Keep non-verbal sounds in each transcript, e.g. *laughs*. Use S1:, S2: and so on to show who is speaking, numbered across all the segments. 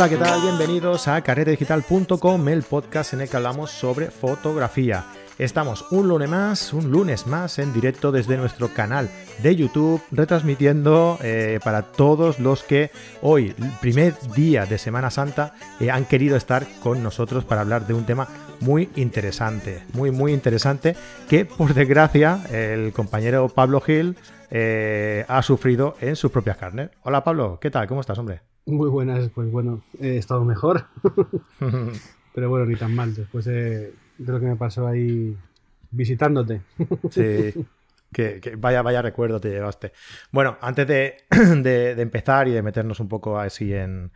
S1: Hola, ¿qué tal? Bienvenidos a carretedigital.com, el podcast en el que hablamos sobre fotografía. Estamos un lunes más, un lunes más en directo desde nuestro canal de YouTube, retransmitiendo eh, para todos los que hoy, primer día de Semana Santa, eh, han querido estar con nosotros para hablar de un tema muy interesante, muy, muy interesante, que por desgracia el compañero Pablo Gil eh, ha sufrido en sus propias carnes. Hola Pablo, ¿qué tal? ¿Cómo estás, hombre?
S2: Muy buenas, pues bueno, he estado mejor, *laughs* pero bueno, ni tan mal, después de de lo que me pasó ahí visitándote.
S1: Sí. *laughs* Que, vaya, vaya recuerdo te llevaste. Bueno, antes *clears throat* de, empezar y de meternos un poco así en,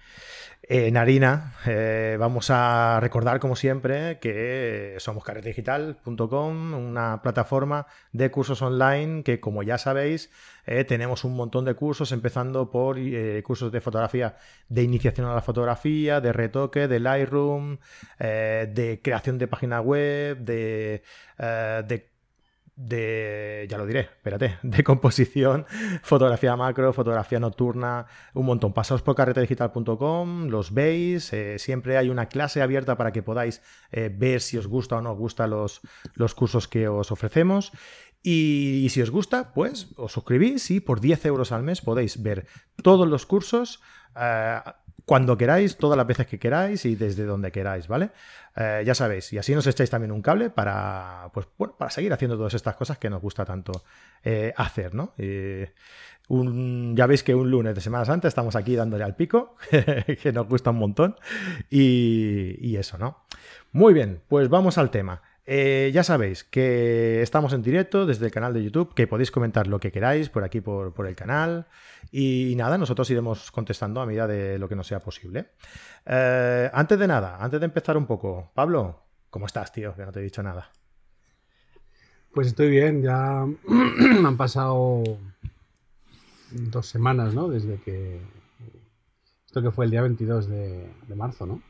S1: en harina, eh, vamos a recordar, como siempre, que somos carretedigital.com, una plataforma de cursos online que, como ya sabéis, eh, tenemos un montón de cursos, empezando por eh, cursos de fotografía, de iniciación a la fotografía, de retoque, de Lightroom, de creación de página web, de, de de, ya lo diré, espérate, *laughs* de composición, fotografía macro, fotografía nocturna, un montón. Pasaos por carretedigital.com, los veis, eh, siempre hay una clase abierta para que podáis eh, ver si os gusta o no os gustan los, los cursos que os ofrecemos. Y, si os gusta, pues os suscribís y por 10 euros al mes podéis ver todos los cursos. Eh, cuando queráis, todas las veces que queráis y desde donde queráis, ¿vale? Eh, ya sabéis, y así nos echáis también un cable para, pues, para seguir haciendo todas estas cosas que nos gusta tanto eh, hacer, ¿no? ya veis que un lunes de Semana Santa estamos aquí dándole al pico, *laughs* que nos gusta un montón, y, y eso, ¿no? Muy bien, pues vamos al tema. Eh, ya sabéis que estamos en directo desde el canal de YouTube, que podéis comentar lo que queráis por aquí, por, el canal. Y nada, nosotros iremos contestando a medida de lo que nos sea posible. Eh, antes de nada, antes de empezar un poco, Pablo, ¿cómo estás, tío? Que no te he dicho nada.
S2: Pues estoy bien, ya *clears throat* han pasado dos semanas, ¿no? Desde que... Esto que fue el día 22 de marzo, ¿no?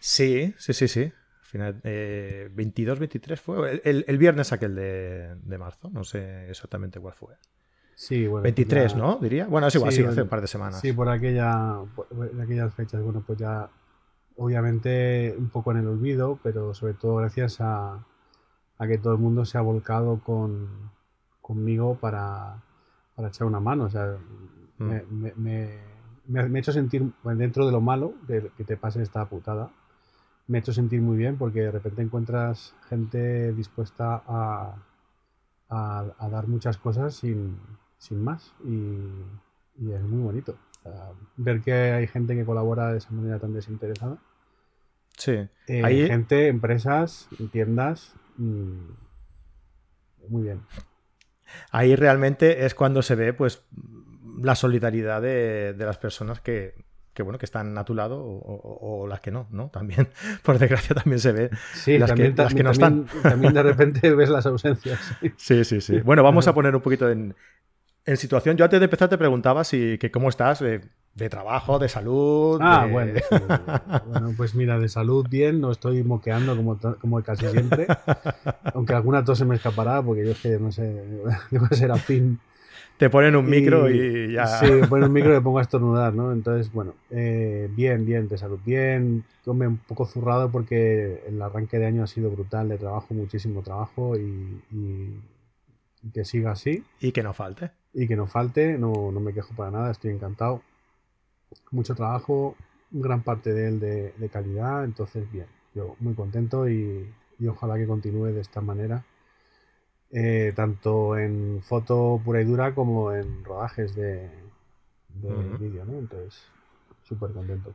S1: Sí, sí, sí, sí. Final, 22, eh, 23 fue. El, viernes aquel de, de, marzo, no sé exactamente cuál fue.
S2: Sí, bueno.
S1: 23, ¿no? Diría. Bueno, es igual, sí, hace un par de semanas.
S2: Sí, por aquella, aquellas fechas. Bueno, pues ya, obviamente, un poco en el olvido, pero sobre todo gracias a, a que todo el mundo se ha volcado con, conmigo para, para echar una mano. O sea, mm. me, me, me, me, ha hecho sentir dentro de lo malo de que te pase esta putada me ha hecho sentir muy bien porque de repente encuentras gente dispuesta a, a, dar muchas cosas sin, sin más y, es muy bonito. ver que hay gente que colabora de esa manera tan desinteresada.
S1: Sí.
S2: Eh, hay gente, empresas, tiendas. Mm, muy bien.
S1: Ahí realmente es cuando se ve pues la solidaridad de las personas que, que bueno, que están a tu lado o, las que no, ¿no? También, *laughs* por desgracia, también se ve las, que, no están.
S2: También de repente *laughs* ves las ausencias.
S1: Sí, sí, sí. Bueno, vamos a poner un poquito en, situación. Yo antes de empezar te preguntaba si, que cómo estás de, trabajo, de salud.
S2: Ah, bueno, bueno. pues mira, de salud bien, no estoy moqueando como, como casi siempre. *laughs* Aunque alguna tos se me escapará, porque yo es que no sé, *laughs* debo ser afín
S1: te ponen un micro y, ya.
S2: Sí, me ponen un micro y me pongo a estornudar, ¿no? Entonces, bueno, eh, bien, bien, de salud bien. Come un poco zurrado porque el arranque de año ha sido brutal de trabajo, muchísimo trabajo y, que siga así.
S1: Y que no falte.
S2: Y que no falte, no, me quejo para nada, estoy encantado. Mucho trabajo, gran parte de él de, calidad, entonces bien, yo muy contento y ojalá que continúe de esta manera eh, tanto en foto pura y dura como en rodajes de, vídeo, ¿no? Entonces, súper contento.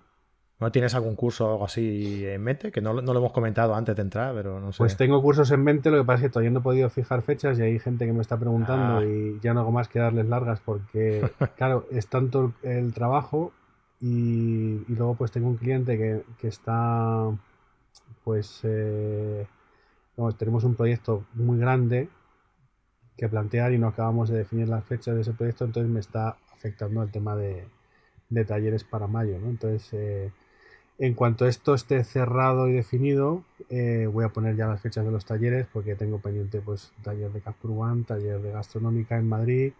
S1: ¿No tienes algún curso o algo así en mente? Que no, lo hemos comentado antes de entrar, pero no sé.
S2: Pues tengo cursos en mente, lo que pasa es que todavía no he podido fijar fechas y hay gente que me está preguntando ah. y ya no hago más que darles largas porque, *laughs* claro, es tanto el trabajo y, luego pues tengo un cliente que, está, pues, eh, tenemos un proyecto muy grande que plantear y no acabamos de definir las fechas de ese proyecto, entonces me está afectando el tema de, talleres para mayo. ¿no? Entonces, eh, en cuanto esto esté cerrado y definido, eh, voy a poner ya las fechas de los talleres porque tengo pendiente pues taller de Capture One, taller de gastronómica en Madrid,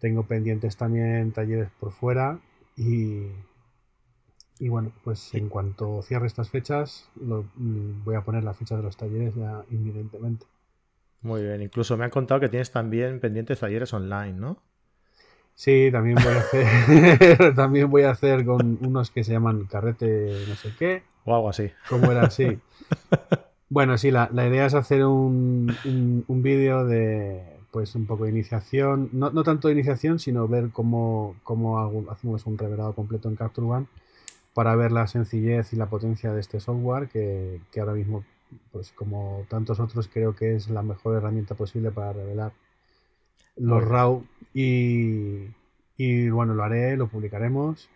S2: tengo pendientes también talleres por fuera y, Y bueno, pues en cuanto cierre estas fechas, mm, voy a poner la fecha de los talleres ya inminentemente.
S1: Muy bien, incluso me han contado que tienes también pendientes talleres online, ¿no?
S2: Sí, también voy a hacer, *laughs* también voy a hacer con unos que se llaman carrete no sé qué.
S1: O algo así.
S2: ¿Cómo era así? *laughs* bueno, sí, la, idea es hacer un, un, vídeo de pues un poco de iniciación, no, no tanto de iniciación, sino ver cómo, cómo hacemos un revelado completo en Capture One para ver la sencillez y la potencia de este software que, que ahora mismo, pues como tantos otros, creo que es la mejor herramienta posible para revelar los RAW y, y bueno, lo haré, lo publicaremos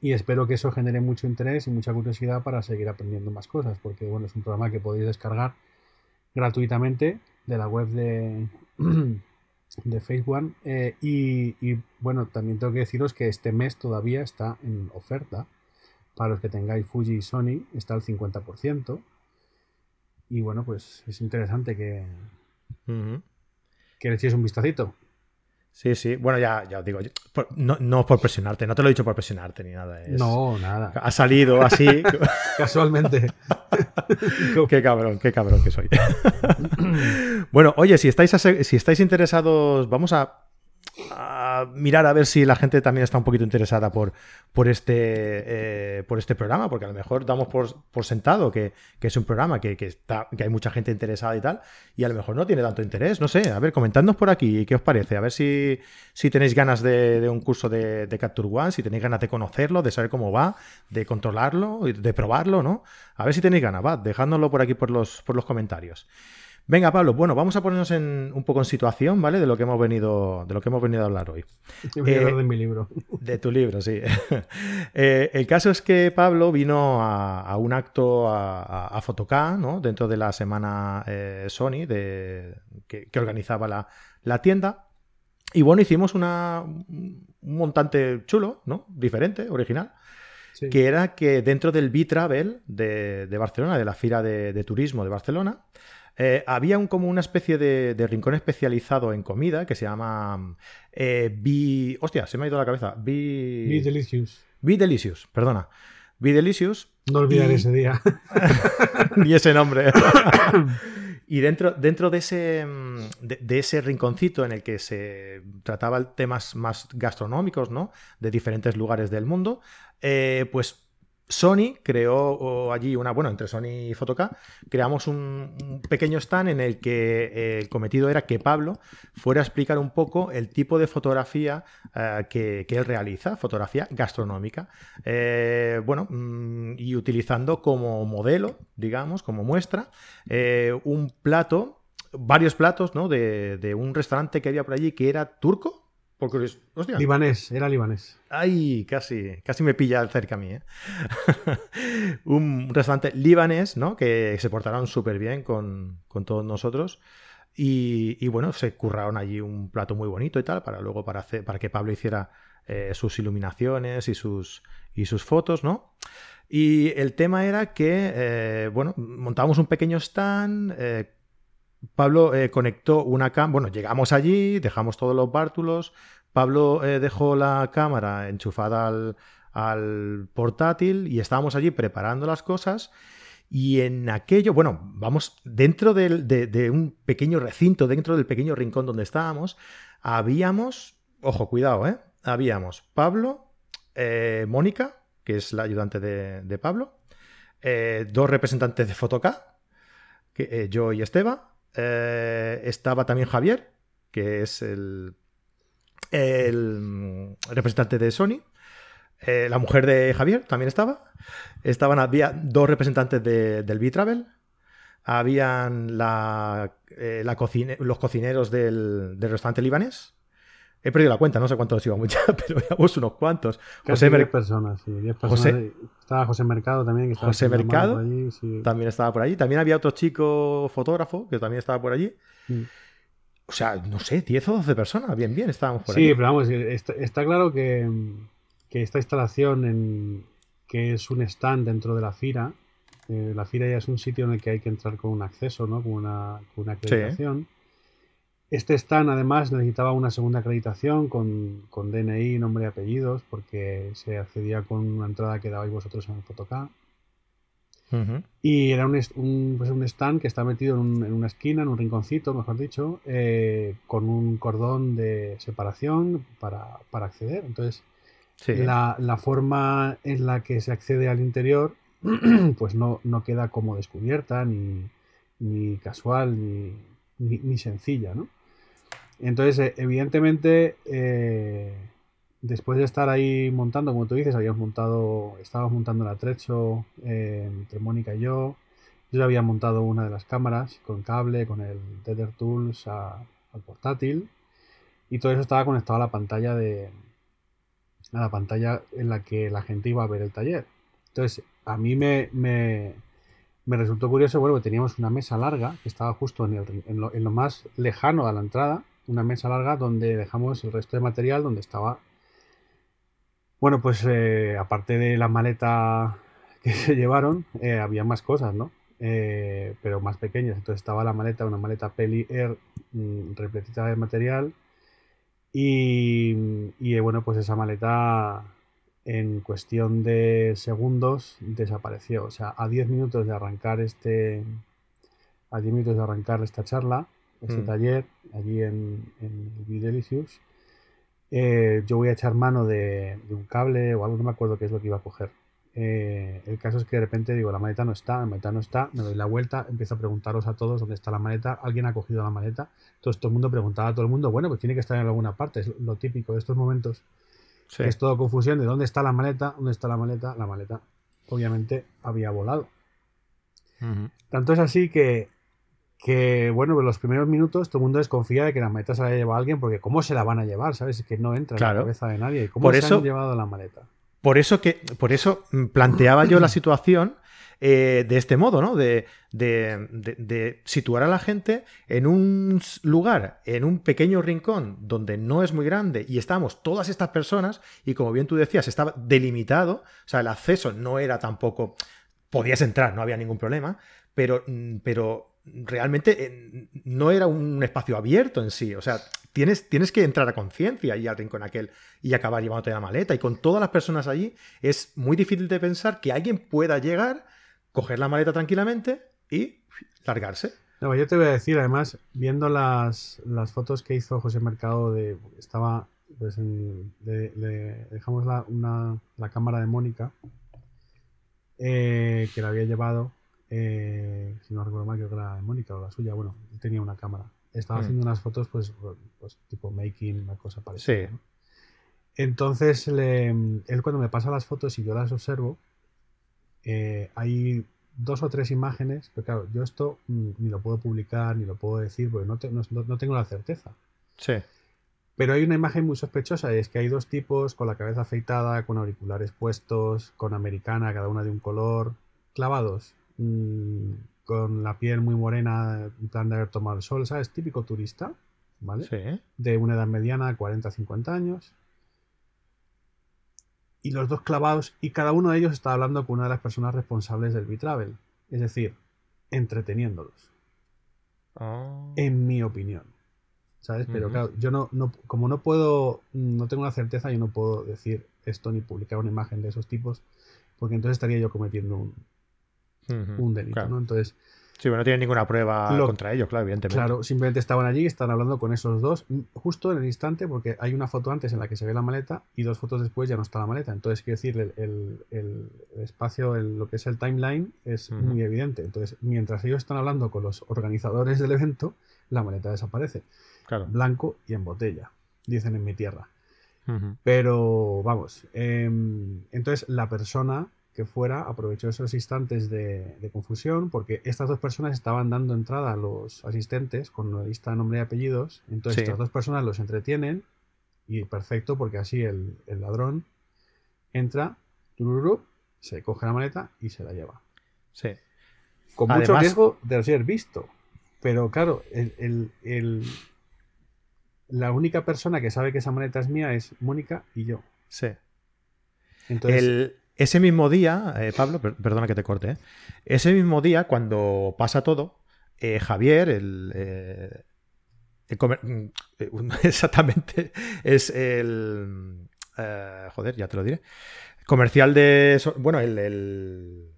S2: y espero que eso genere mucho interés y mucha curiosidad para seguir aprendiendo más cosas, porque bueno, es un programa que podéis descargar gratuitamente de la web de, *clears throat* de Facebook. Eh, y, y, bueno, también tengo que deciros que este mes todavía está en oferta. Para los que tengáis Fuji y Sony, está al 50%. Y bueno, pues es interesante que, que le un vistacito.
S1: Sí, sí. Bueno, ya, ya os digo, no, no por presionarte, no te lo he dicho por presionarte ni nada.
S2: no, nada.
S1: Ha salido así. *laughs*
S2: Casualmente. *laughs*
S1: qué cabrón, qué cabrón que soy. *laughs* bueno, oye, si estáis, si estáis interesados, vamos a mirar a ver si la gente también está un poquito interesada por, por, este, eh, por este programa, porque a lo mejor damos por, sentado que, es un programa que, está, que hay mucha gente interesada y tal, y a lo mejor no tiene tanto interés. No sé, a ver, comentadnos por aquí qué os parece, a ver si, si tenéis ganas de, un curso de, de, Capture One, si tenéis ganas de conocerlo, de saber cómo va, de controlarlo, de probarlo, ¿no? A ver si tenéis ganas, va, por aquí por los, por los comentarios. Venga, Pablo, bueno, vamos a ponernos en, un poco en situación, ¿vale? De lo que hemos venido, de lo que hemos venido a hablar hoy.
S2: Voy a hablar de mi libro. *laughs*
S1: De tu libro, sí. *laughs* Eh, el caso es que Pablo vino a, un acto a, a, Photocá, ¿no? Dentro de la semana eh, Sony de, que, organizaba la, tienda. Y bueno, hicimos una, un montante chulo, ¿no? Diferente, original. Que era que dentro del B-Travel de, Barcelona, de la Fira de Turismo de Barcelona, eh, había un, como una especie de, rincón especializado en comida que se llama eh, Hostia, se me ha ido la cabeza. Be...
S2: Delicious.
S1: Be Delicious, perdona. Be Delicious.
S2: No olvidar ese día. *laughs*
S1: Ni ese nombre. *coughs* y dentro, dentro de, ese, de, ese rinconcito en el que se trataba temas más gastronómicos, ¿no? De diferentes lugares del mundo, eh, pues Sony creó allí una, bueno, entre Sony y Fotoca, creamos un, pequeño stand en el que eh, el cometido era que Pablo fuera a explicar un poco el tipo de fotografía eh, que, él realiza, fotografía gastronómica. Eh, bueno, mm, y utilizando como modelo, digamos, como muestra, un plato, varios platos, ¿no? De, de un restaurante que había por allí que era turco, porque,
S2: Libanés, era libanés.
S1: Ay, casi, casi me pilla cerca a mí. ¿eh? *laughs* un restaurante libanés, ¿no? Que se portaron súper bien con, todos nosotros. Y, bueno, se curraron allí un plato muy bonito y tal, para luego para, hacer, para que Pablo hiciera eh, sus iluminaciones y sus, y sus fotos, ¿no? Y el tema era que, eh, bueno, montábamos un pequeño stand. Pablo conectó una cámara. Bueno, llegamos allí, dejamos todos los bártulos, Pablo eh, dejó la cámara enchufada al, portátil y estábamos allí preparando las cosas. Y en aquello, bueno, vamos, dentro de, un pequeño recinto, dentro del pequeño rincón donde estábamos, habíamos, ojo, cuidado, ¿eh? Habíamos Pablo, eh, Mónica, que es la ayudante de, Pablo, eh, dos representantes de Fotoca, que, yo y Esteba, estaba también Javier, que es el el representante de Sony, eh, la mujer de Javier también estaba. Estaban, había dos representantes del B-Travel. Habían la, eh, los cocineros del, restaurante libanés. He perdido la cuenta, no sé cuántos íbamos ya, pero íbamos unos cuantos.
S2: José personas, sí, estaba José Mercado también.
S1: José Mercado también estaba por allí. También había otro chico fotógrafo que también estaba por allí. Mm. O sea, no sé, 10 o 12 personas, bien, bien, estábamos por
S2: Sí, pero vamos, está, claro que, esta instalación, en, que es un stand dentro de la FIRA, eh, la FIRA ya es un sitio en el que hay que entrar con un acceso, ¿no? Con una, con una acreditación. Este stand además necesitaba una segunda acreditación con, con, DNI, nombre y apellidos, porque se accedía con una entrada que dabais vosotros en el Photocard. Y era un, pues un, stand que está metido en, una esquina, en un rinconcito, mejor dicho, eh, con un cordón de separación para, acceder. Entonces, la, la, forma en la que se accede al interior, *clears throat* pues no, no queda como descubierta, ni, ni casual, ni, ni, sencilla, ¿no? Entonces, eh, evidentemente, eh, después de estar ahí montando, como tú dices, habíamos montado, estábamos montando el atrecho eh, entre Mónica y yo. Yo había montado una de las cámaras con cable, con el Tether Tools al portátil. Y todo eso estaba conectado a la pantalla de. a la pantalla en la que la gente iba a ver el taller. Entonces, a mí me, me, me resultó curioso, bueno, teníamos una mesa larga que estaba justo en, el, en, lo, en lo más lejano a la entrada, una mesa larga donde dejamos el resto de material, donde estaba bueno, pues eh, aparte de la maleta *laughs* que se llevaron, eh, había más cosas, ¿no? Eh, pero más pequeñas. Entonces estaba la maleta, una maleta Peli Air mm, repletita de material. Y, bueno, pues esa maleta en cuestión de segundos desapareció. O sea, a 10 minutos de arrancar este. A 10 minutos de arrancar esta charla, este mm. taller, allí en, en Delicious, eh, yo voy a echar mano de, un cable o algo, no me acuerdo qué es lo que iba a coger. Eh, el caso es que de repente digo, la maleta no está, la maleta no está, me doy la vuelta, empiezo a preguntaros a todos dónde está la maleta, alguien ha cogido la maleta, entonces todo el mundo preguntaba a todo el mundo, bueno, pues tiene que estar en alguna parte, es lo típico de estos momentos, es todo confusión de dónde está la maleta, dónde está la maleta, la maleta obviamente había volado. Tanto es así que que, bueno, en los primeros minutos todo el mundo desconfía de que la maleta se la haya llevado alguien, porque ¿cómo se la van a llevar? ¿Sabes? Que no entra en la cabeza de nadie. ¿Cómo se han llevado la maleta?
S1: Por eso, que, por eso planteaba yo la *clears throat* situación eh, de este modo, ¿no? De, de, situar a la gente en un lugar, en un pequeño rincón donde no es muy grande y estamos todas estas personas y como bien tú decías, estaba delimitado, o sea, el acceso no era tampoco, podías entrar, no había ningún problema, pero, pero realmente eh, no era un espacio abierto en sí. O sea, tienes, tienes que entrar a conciencia y al rincón aquel y acabar llevándote la maleta. Y con todas las personas allí es muy difícil de pensar que alguien pueda llegar, coger la maleta tranquilamente y largarse.
S2: No, yo te voy a decir, además, viendo las, fotos que hizo José Mercado de. Estaba. Pues le, dejamos la, la cámara de Mónica. Eh, que la había llevado eh, si no recuerdo mal, creo que era de Mónica o la suya, bueno, tenía una cámara. Estaba mm. haciendo unas fotos, pues, pues, tipo making, una cosa parecida. Entonces, él cuando me pasa las fotos y yo las observo, eh, hay dos o tres imágenes, pero claro, yo esto mm, ni lo puedo publicar, ni lo puedo decir, porque no, no, tengo la certeza.
S1: Sí.
S2: Pero hay una imagen muy sospechosa y es que hay dos tipos con la cabeza afeitada, con auriculares puestos, con americana, cada una de un color, clavados Mm, con la piel muy morena, en plan de haber tomado el sol, ¿sabes? Típico turista, ¿vale?
S1: Sí.
S2: De una edad mediana, 40-50 años. Y los dos clavados, y cada uno de ellos está hablando con una de las personas responsables del B-Travel. Es decir, entreteniéndolos.
S1: Ah.
S2: En mi opinión. ¿Sabes? Pero claro, yo no, no, como no puedo, no tengo una certeza, yo no puedo decir esto ni publicar una imagen de esos tipos, porque entonces estaría yo cometiendo un, un delito, ¿no? Entonces.
S1: Sí, pero no tiene ninguna prueba contra ellos, claro, evidentemente.
S2: Claro, simplemente estaban allí, están hablando con esos dos, justo en el instante, porque hay una foto antes en la que se ve la maleta y dos fotos después ya no está la maleta. Entonces, quiero decir, el, el, espacio, lo que es el timeline, es muy evidente. Entonces, mientras ellos están hablando con los organizadores del evento, la maleta desaparece.
S1: Claro.
S2: Blanco y en botella, dicen en mi tierra. Pero, vamos, em, entonces la persona que fuera aprovechó esos instantes de, confusión porque estas dos personas estaban dando entrada a los asistentes con una lista de nombre y apellidos. Entonces estas dos personas los entretienen y perfecto porque así el, ladrón entra, se coge la maleta y se la lleva.
S1: Sí.
S2: Con mucho riesgo de ser visto. Pero claro, el, la única persona que sabe que esa maleta es mía es Mónica y yo.
S1: Sí. Entonces, ese mismo día, eh, Pablo, perdona que te corte, ¿eh? ese mismo día, cuando pasa todo, eh, Javier, el, mm, *laughs* exactamente, es el... joder, ya te lo diré. Comercial de... Bueno, el...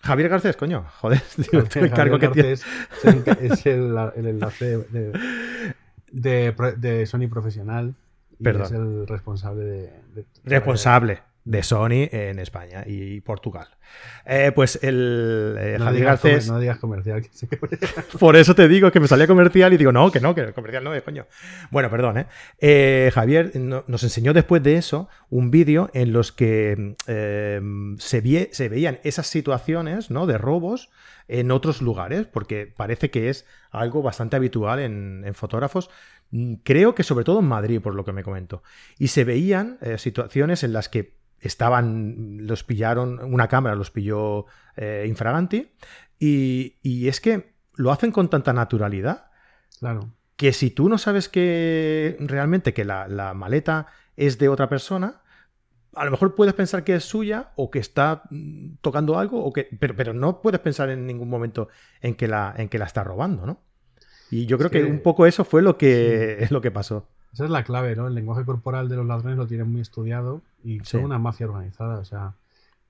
S1: Javier Garcés, coño, joder, *laughs*
S2: el cargo que tiene. Es el, enlace de, Sony Profesional y es el responsable de
S1: responsable de Sony en España y Portugal. Eh, pues el
S2: eh, Javier Garcés. no digas comercial. *laughs*
S1: por eso te digo que me salía comercial y digo, no, que no, que comercial no es, coño. Bueno, perdón, ¿eh? eh Javier nos enseñó después de eso un vídeo en los que se, se, veían esas situaciones ¿no? de robos en otros lugares, porque parece que es algo bastante habitual en, en fotógrafos. Mm, creo que sobre todo en Madrid, por lo que me comento. Y se veían situaciones en las que estaban, los pillaron, una cámara los pilló eh, infraganti, y, es que lo hacen con tanta naturalidad.
S2: Claro.
S1: Que si tú no sabes que realmente que la, maleta es de otra persona, a lo mejor puedes pensar que es suya o que está mm, tocando algo, o que, pero, pero no puedes pensar en ningún momento en que la, en que la está robando, ¿no? Y yo creo que, un poco eso fue lo que, es *laughs* lo que pasó.
S2: Esa es la clave, ¿no? El lenguaje corporal de los ladrones lo tienen muy estudiado y son una mafia organizada. O sea,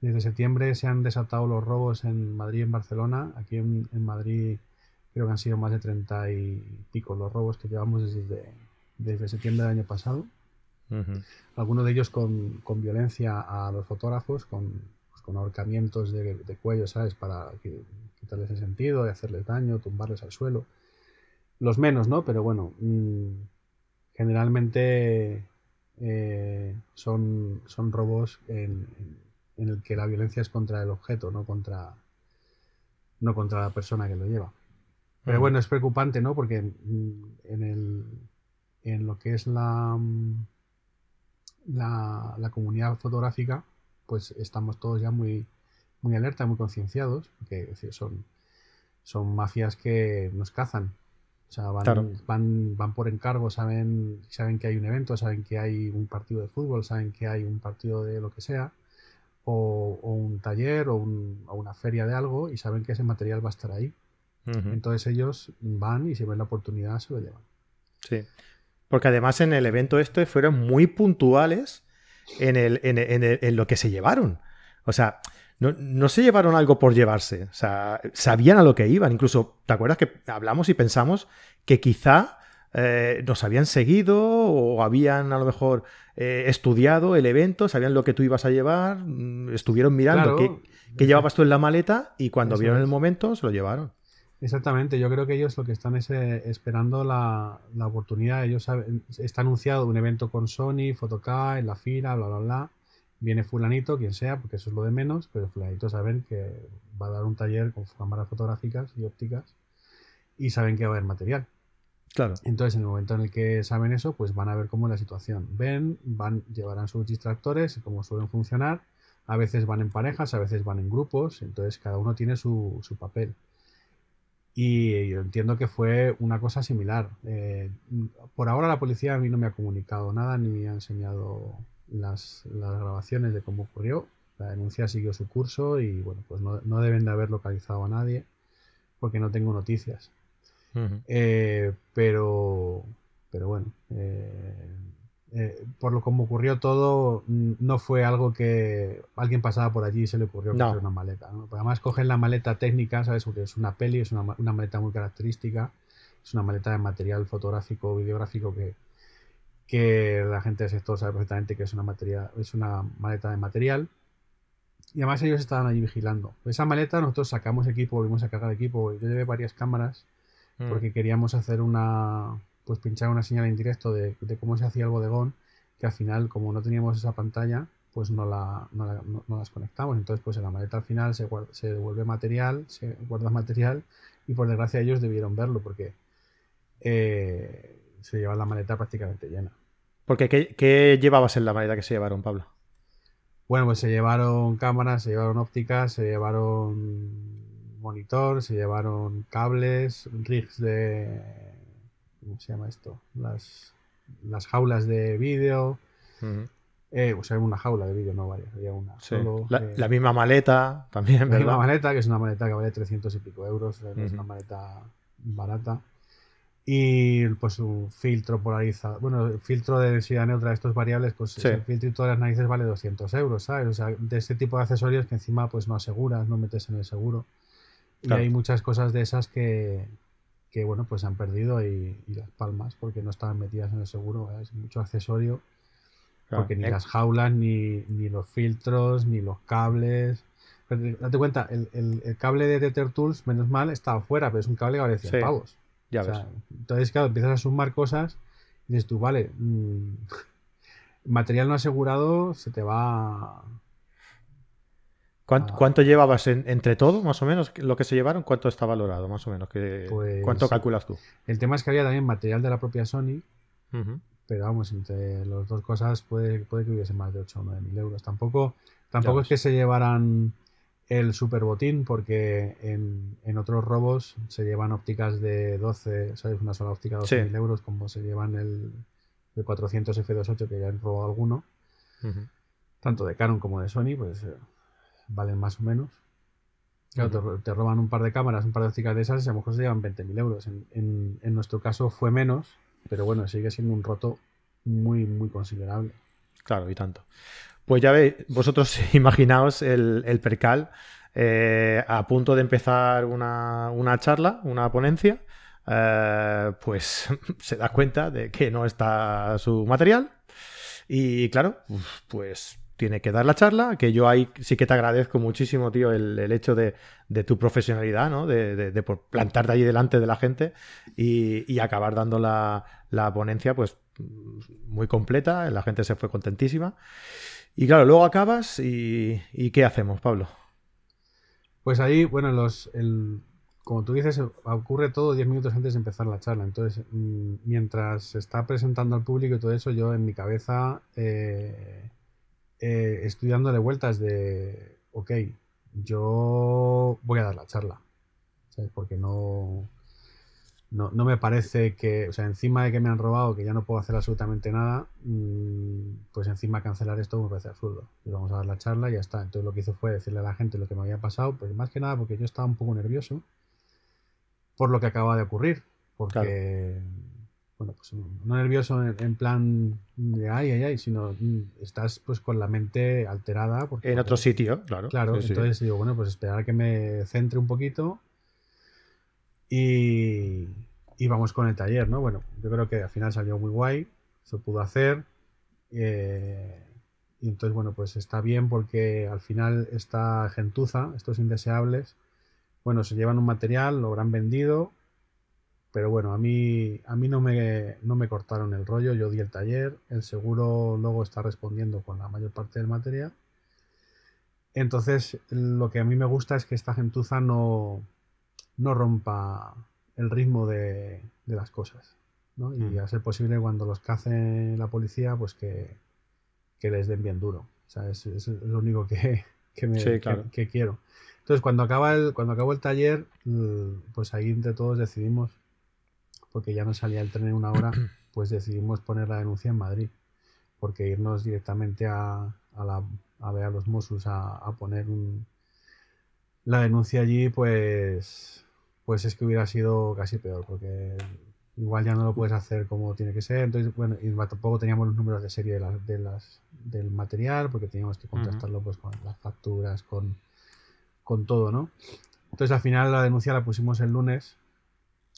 S2: desde septiembre se han desatado los robos en Madrid y en Barcelona. Aquí en, Madrid creo que han sido más de treinta y pico los robos que llevamos desde, desde septiembre del año pasado. Algunos de ellos con, violencia a los fotógrafos, con, pues, con ahorcamientos de, cuello, ¿sabes? Para quitarles el sentido, de hacerles daño, tumbarles al suelo. Los menos, ¿no? Pero bueno, mm, generalmente eh, son, son robos en, en, el que la violencia es contra el objeto, no contra, no contra la persona que lo lleva. Pero bueno, es preocupante, ¿no? Porque en, el, en lo que es la, la, la, comunidad fotográfica, pues estamos todos ya muy, muy alerta, muy concienciados, porque son, son mafias que nos cazan o sea, van, van, por encargo, saben, saben que hay un evento, saben que hay un partido de fútbol, saben que hay un partido de lo que sea, o, un taller o, una feria de algo y saben que ese material va a estar ahí. Entonces ellos van y si ven la oportunidad se lo llevan.
S1: Sí. Porque además en el evento este fueron muy puntuales en, el, en, en lo que se llevaron. O sea, no, se llevaron algo por llevarse. O sea, sabían a lo que iban. Incluso, ¿te acuerdas que hablamos y pensamos que quizá eh, nos habían seguido o habían a lo mejor eh, estudiado el evento, sabían lo que tú ibas a llevar, mm, estuvieron mirando qué, llevabas tú en la maleta y cuando vieron el momento se lo llevaron.
S2: Exactamente, yo creo que ellos lo que están es eh, esperando la, oportunidad. Ellos saben, está anunciado un evento con Sony, Fotoca, en la fila, bla, bla, bla viene fulanito, quien sea, porque eso es lo de menos, pero fulanito saben que va a dar un taller con cámaras fotográficas y ópticas y saben que va a haber material.
S1: Claro.
S2: Entonces, en el momento en el que saben eso, pues van a ver cómo es la situación. Ven, van, llevarán sus distractores, cómo suelen funcionar. A veces van en parejas, a veces van en grupos, entonces cada uno tiene su, su papel. Y yo entiendo que fue una cosa similar. Eh, por ahora la policía a mí no me ha comunicado nada ni me ha enseñado las, grabaciones de cómo ocurrió. La denuncia siguió su curso y bueno, pues no, deben de haber localizado a nadie porque no tengo noticias. Eh, pero, pero bueno, eh, eh, por lo como ocurrió todo, no fue algo que alguien pasaba por allí y se le ocurrió no. una maleta. además cogen la maleta técnica, ¿sabes? Porque es una peli, es una, una maleta muy característica, es una maleta de material fotográfico, videográfico que, que la gente del sector sabe perfectamente que es una, materia, es una maleta de material. Y además ellos estaban allí vigilando. Esa maleta nosotros sacamos equipo, volvimos a cargar equipo. Yo llevé varias cámaras mm. porque queríamos hacer una, pues pinchar una señal en directo de, cómo se hacía el bodegón, que al final, como no teníamos esa pantalla, pues no, la, no, las conectamos. Entonces, pues en la maleta al final se, se devuelve material, se guarda material y por desgracia ellos debieron verlo porque eh, se lleva la maleta prácticamente llena.
S1: Porque ¿qué, llevabas en la maleta que se llevaron, Pablo?
S2: Bueno, pues se llevaron cámaras, se llevaron ópticas, se llevaron monitor, se llevaron cables, rigs de... ¿Cómo se llama esto? Las, las jaulas de vídeo. Eh, o sea, una jaula de vídeo, no varias, había una
S1: solo. Eh, la, misma maleta también,
S2: La misma maleta, que es una maleta que vale 300 y pico euros, es una maleta barata. y pues un filtro polarizado, bueno, el filtro de densidad neutra, estos variables, pues el filtro y todas las narices vale 200 euros, ¿sabes? O sea, de ese tipo de accesorios que encima pues no aseguras, no metes en el seguro. Y hay muchas cosas de esas que, que bueno, pues se han perdido y, las palmas porque no estaban metidas en el seguro, es mucho accesorio. Porque ni eh. las jaulas, ni, ni, los filtros, ni los cables. date cuenta, el, el, cable de Tether Tools, menos mal, estaba afuera, pero es un cable que vale 100 pavos. Ya ves. Entonces, claro, empiezas a sumar cosas y dices tú, vale, mm, *laughs* material no asegurado se te va.
S1: ¿Cuánto, llevabas entre todo, más o menos, lo que se llevaron? ¿Cuánto está valorado, más o menos? Pues ¿Cuánto calculas tú?
S2: El tema es que había también material de la propia Sony, pero vamos, entre las dos cosas puede, puede que hubiese más de 8 o 9 mil euros. Tampoco, tampoco es que se llevaran el super botín porque en, otros robos se llevan ópticas de 12, ¿sabes? Una sola óptica de 12.000 euros como se llevan el, el 400 F28 que ya han robado alguno. Tanto de Canon como de Sony, pues eh, valen más o menos. Claro, te, roban un par de cámaras, un par de ópticas de esas y a lo mejor se llevan 20.000 euros. En, en, nuestro caso fue menos, pero bueno, sigue siendo un roto muy, muy considerable.
S1: Claro, y tanto. Pues ya veis, vosotros *laughs* imaginaos el, percal eh, a punto de empezar una, charla, una ponencia, eh, pues *laughs* se da cuenta de que no está su material y claro, pues tiene que dar la charla, que yo ahí sí que te agradezco muchísimo, tío, el, hecho de, tu profesionalidad, ¿no? De, de, plantarte allí delante de la gente y, acabar dando la, la, ponencia, pues muy completa, la gente se fue contentísima. Y claro, luego acabas y, ¿qué hacemos, Pablo?
S2: Pues ahí, bueno, los, el, como tú dices, ocurre todo 10 minutos antes de empezar la charla. Entonces, mm, mientras se está presentando al público y todo eso, yo en mi cabeza eh, eh, estoy dándole vueltas de, ok, yo voy a dar la charla. ¿sabes? Porque no, no, no, me parece que, o sea, encima de que me han robado, que ya no puedo hacer absolutamente nada, mm, pues encima cancelar esto me parece absurdo. Y vamos a dar la charla y ya está. Entonces lo que hice fue decirle a la gente lo que me había pasado, pues más que nada porque yo estaba un poco nervioso por lo que acaba de ocurrir. Porque, bueno, pues no nervioso en, plan de ay, ay, ay, sino mm, estás pues con la mente alterada.
S1: en otro sitio, claro.
S2: Claro, entonces digo, bueno, pues esperar a que me centre un poquito y, vamos con el taller, ¿no? Bueno, yo creo que al final salió muy guay, se pudo hacer. Eh, y entonces, bueno, pues está bien porque al final esta gentuza, estos indeseables, bueno, se llevan un material, lo habrán vendido, pero bueno, a mí, a mí no, me, no me cortaron el rollo, yo di el taller, el seguro luego está respondiendo con la mayor parte del material. Entonces, lo que a mí me gusta es que esta gentuza no, no rompa el ritmo de, las cosas. ¿no? Y mm. a ser posible cuando los cace la policía, pues que, les den bien duro. O sea, es, lo único que, *laughs* que, quiero. Entonces, cuando acaba el, cuando acabó el taller, pues ahí entre todos decidimos, porque ya no salía el tren en una hora, *clears throat* pues decidimos poner la denuncia en Madrid. Porque irnos directamente a, a, la, a ver a los Mossos a, a poner un, la denuncia allí, pues, pues es que hubiera sido casi peor, porque igual ya no lo puedes hacer como tiene que ser. Entonces, bueno, y tampoco teníamos los números de serie de las, de las, del material, porque teníamos que contrastarlo pues, con las facturas, con, con todo, ¿no? Entonces, al final la denuncia la pusimos el lunes.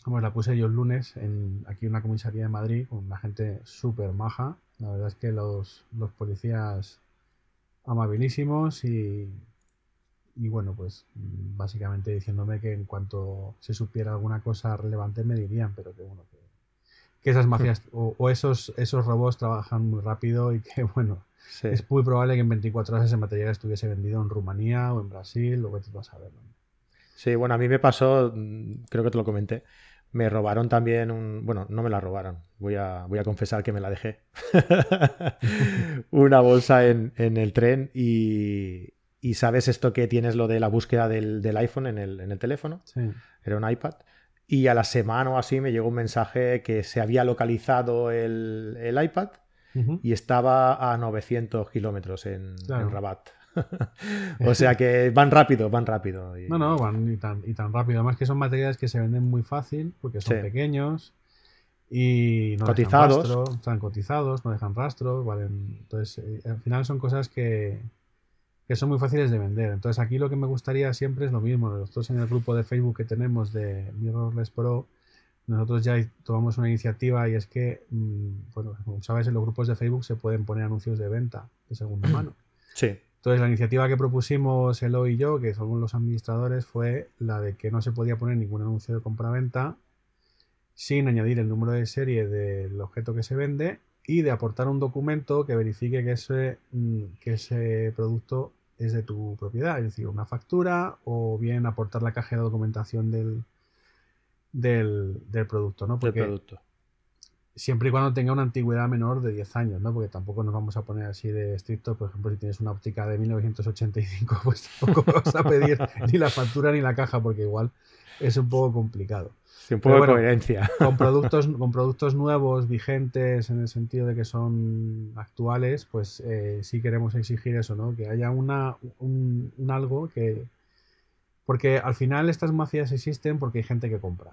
S2: Como la puse yo el lunes en aquí en una comisaría de Madrid con una gente súper maja. La verdad es que los, los policías amabilísimos y, y bueno, pues básicamente diciéndome que en cuanto se supiera alguna cosa relevante me dirían, pero que bueno, que, esas mafias o, esos, esos robots trabajan muy rápido y que *laughs* bueno, es muy probable que en 24 horas ese material estuviese vendido en Rumanía o en Brasil o vete vas a verlo.
S1: Sí, bueno, a mí me pasó, mm, creo que te lo comenté, me robaron también un. Bueno, no me la robaron. Voy a, voy a confesar que me la dejé. *laughs* una bolsa en, en, el tren y, y sabes esto que tienes lo de la búsqueda del, iPhone en el, en el teléfono. Era un iPad. Y a la semana o así me llegó un mensaje que se había localizado el, iPad y estaba a 900 kilómetros en, Rabat. *laughs* o sea que van rápido, van rápido.
S2: No, no, van y tan, y tan rápido. Además que son materiales que se venden muy fácil porque son pequeños Y no
S1: cotizados.
S2: Dejan rastro, están cotizados, no dejan rastro, valen. Entonces, eh, al final son cosas que, que son muy fáciles de vender. Entonces, aquí lo que me gustaría siempre es lo mismo. Nosotros en el grupo de Facebook que tenemos de Mirrorless Pro, nosotros ya tomamos una iniciativa y es que, mm, bueno, como sabes, en los grupos de Facebook se pueden poner anuncios de venta de segunda *clears throat* mano.
S1: Sí.
S2: Entonces, la iniciativa que propusimos Elo y yo, que somos los administradores, fue la de que no se podía poner ningún anuncio de compra-venta sin añadir el número de serie del objeto que se vende y de aportar un documento que verifique que ese, mm, que ese producto es de tu propiedad, es decir, una factura o bien aportar la caja de documentación del, del, del producto, ¿no?
S1: Porque producto.
S2: Siempre y cuando tenga una antigüedad menor de 10 años, ¿no? Porque tampoco nos vamos a poner así de estricto, por ejemplo, si tienes una óptica de 1985, *laughs* pues tampoco vas a pedir *laughs* ni la factura ni la caja, porque igual es un poco complicado.
S1: Sí, un poco de coherencia. *laughs*
S2: Con productos, con productos nuevos, vigentes, en el sentido de que son actuales, pues eh, sí queremos exigir eso, ¿no? Que haya una, un, algo que... Porque al final estas mafias existen porque hay gente que compra.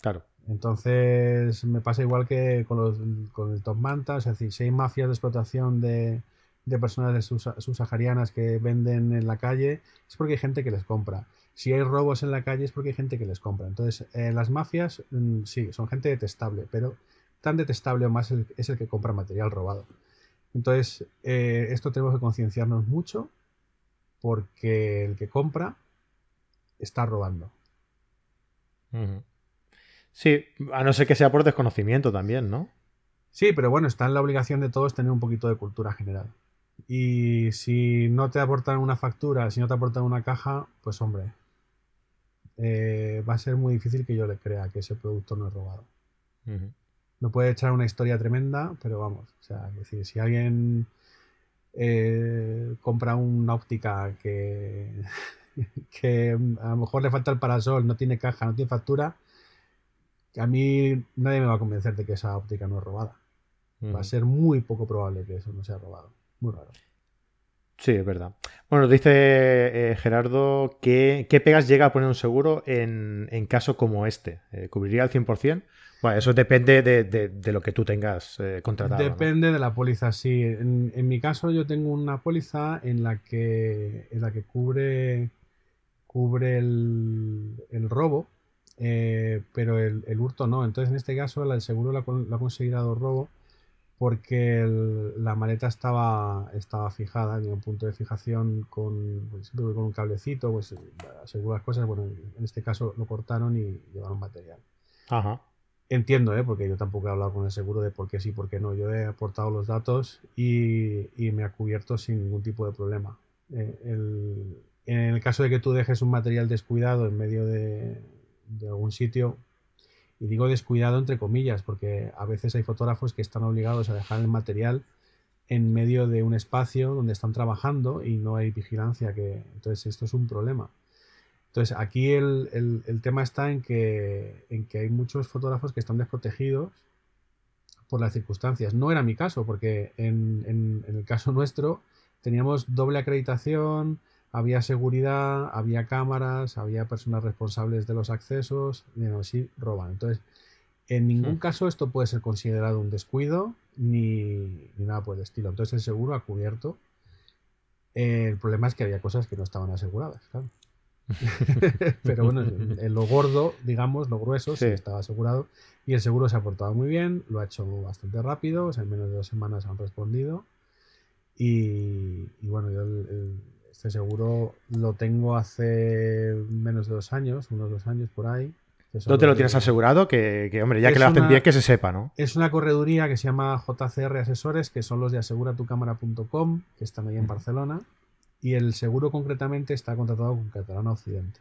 S1: Claro.
S2: Entonces me pasa igual que con, los, con el Top Manta, es decir, si hay mafias de explotación de, de personas de subsaharianas que venden en la calle, es porque hay gente que les compra si hay robos en la calle es porque hay gente que les compra. Entonces, eh, las mafias, mm, sí, son gente detestable, pero tan detestable o más es el que compra material robado. Entonces, eh, esto tenemos que concienciarnos mucho porque el que compra está robando.
S1: Sí, a no ser que sea por desconocimiento también, ¿no?
S2: Sí, pero bueno, está en la obligación de todos tener un poquito de cultura general. Y si no te aportan una factura, si no te aportan una caja, pues hombre, eh, va a ser muy difícil que yo le crea que ese producto no es robado. No puede echar una historia tremenda, pero vamos, o sea, decir, si alguien eh, compra una óptica que, *laughs* que a lo mejor le falta el parasol, no tiene caja, no tiene factura, a mí nadie me va a convencer de que esa óptica no es robada. Va a ser muy poco probable que eso no sea robado. Muy raro.
S1: Sí, es verdad. Bueno, dice eh, Gerardo que qué pegas llega a poner un seguro en, caso como este. Eh, ¿Cubriría al 100%? Bueno, eso depende de, lo que tú tengas eh, contratado.
S2: Depende de la póliza, sí. En, mi caso yo tengo una póliza en la que, en la que cubre, cubre el, robo, pero el, hurto no. Entonces en este caso el seguro lo ha, conseguido robo porque la maleta estaba, estaba fijada en un punto de fijación con, pues, con un cablecito, pues las cosas, bueno, en este caso lo cortaron y llevaron material. Entiendo, ¿eh? porque yo tampoco he hablado con el seguro de por qué sí, por qué no. Yo he aportado los datos y, me ha cubierto sin ningún tipo de problema. Eh, en el caso de que tú dejes un material descuidado en medio de, de algún sitio, y digo descuidado entre comillas, porque a veces hay fotógrafos que están obligados a dejar el material en medio de un espacio donde están trabajando y no hay vigilancia. Que, entonces esto es un problema. Entonces aquí el, tema está en que, en que hay muchos fotógrafos que están desprotegidos por las circunstancias. No era mi caso, porque en, en el caso nuestro teníamos doble acreditación, había seguridad, había cámaras, había personas responsables de los accesos, y así roban. Entonces, en ningún hmm. caso esto puede ser considerado un descuido ni, nada por el estilo. Entonces el seguro ha cubierto. el problema es que había cosas que no estaban aseguradas, claro. *laughs* Pero bueno, en lo gordo, digamos, lo grueso, sí. estaba asegurado. Y el seguro se ha portado muy bien, lo ha hecho bastante rápido, en menos de dos semanas han respondido. Y, bueno, yo el, este seguro lo tengo hace menos de dos años, unos dos años por ahí.
S1: ¿No te lo tienes asegurado? Que, hombre, ya que lo hacen bien, que se sepa, ¿no?
S2: Es una correduría que se llama JCR Asesores, que son los de aseguratucámara.com, que están ahí en Barcelona. Y el seguro concretamente está contratado con Catalana Occidente.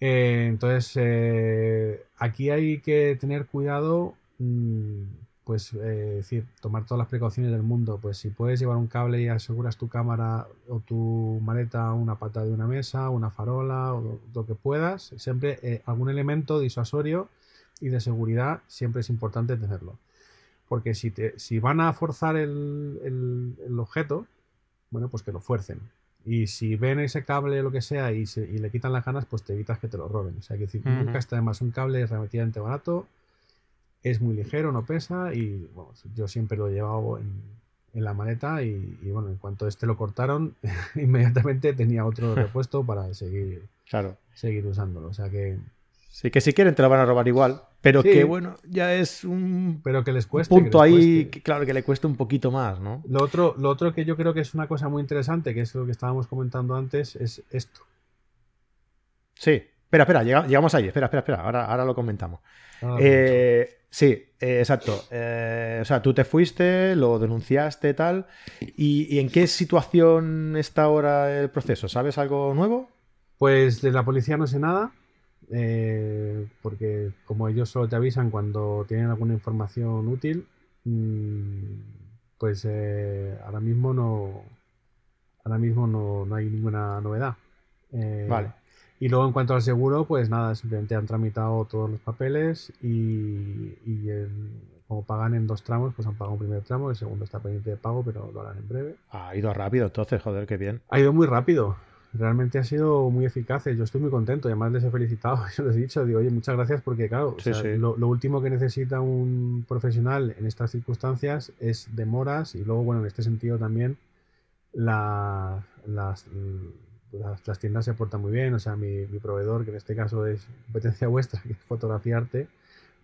S2: Eh, entonces, eh, aquí hay que tener cuidado. Mm, pues eh, decir, tomar todas las precauciones del mundo. Pues si puedes llevar un cable y aseguras tu cámara o tu maleta una pata de una mesa, una farola o lo que puedas, siempre eh, algún elemento disuasorio y de seguridad siempre es importante tenerlo. Porque si, te, si van a forzar el, el, objeto, bueno, pues que lo fuercen. Y si ven ese cable o lo que sea y, se, y, le quitan las ganas, pues te evitas que te lo roben. O sea, que decir, nunca está de más un cable relativamente barato es muy ligero, no pesa y yo siempre lo he llevado en, la maleta y, bueno, en cuanto este lo cortaron, *laughs* inmediatamente tenía otro *laughs* repuesto para seguir,
S1: claro.
S2: seguir usándolo. O sea que...
S1: Sí, que si quieren te lo van a robar igual, pero que bueno, ya es un,
S2: pero que les
S1: cueste, punto ahí, claro, que le cueste un poquito más, ¿no?
S2: Lo otro, lo otro que yo creo que es una cosa muy interesante, que es lo que estábamos comentando antes, es esto.
S1: Sí, espera, espera, llegamos ahí, espera, espera, espera, ahora, ahora lo comentamos. Eh, sí, eh, exacto. Eh, o sea, tú te fuiste, lo denunciaste, tal. ¿Y, en qué situación está ahora el proceso? ¿Sabes algo nuevo?
S2: Pues de la policía no sé nada. porque como ellos solo te avisan cuando tienen alguna información útil, mm, pues ahora mismo no. Ahora mismo no, no hay ninguna novedad.
S1: vale.
S2: Y luego en cuanto al seguro, pues nada, simplemente han tramitado todos los papeles y, como pagan en dos tramos, pues han pagado un primer tramo, el segundo está pendiente de pago, pero lo harán en breve.
S1: Ha ido rápido entonces, joder, qué bien.
S2: Ha ido muy rápido. Realmente ha sido muy eficaz. Yo estoy muy contento. Y además les he felicitado. *laughs* Yo les he dicho, digo, oye, muchas gracias porque, claro, Lo, lo, último que necesita un profesional en estas circunstancias es demoras y luego, bueno, en este sentido también la, las las, tiendas se portan muy bien, o sea, mi, proveedor, que en este caso es competencia vuestra, *laughs* que es fotografiarte,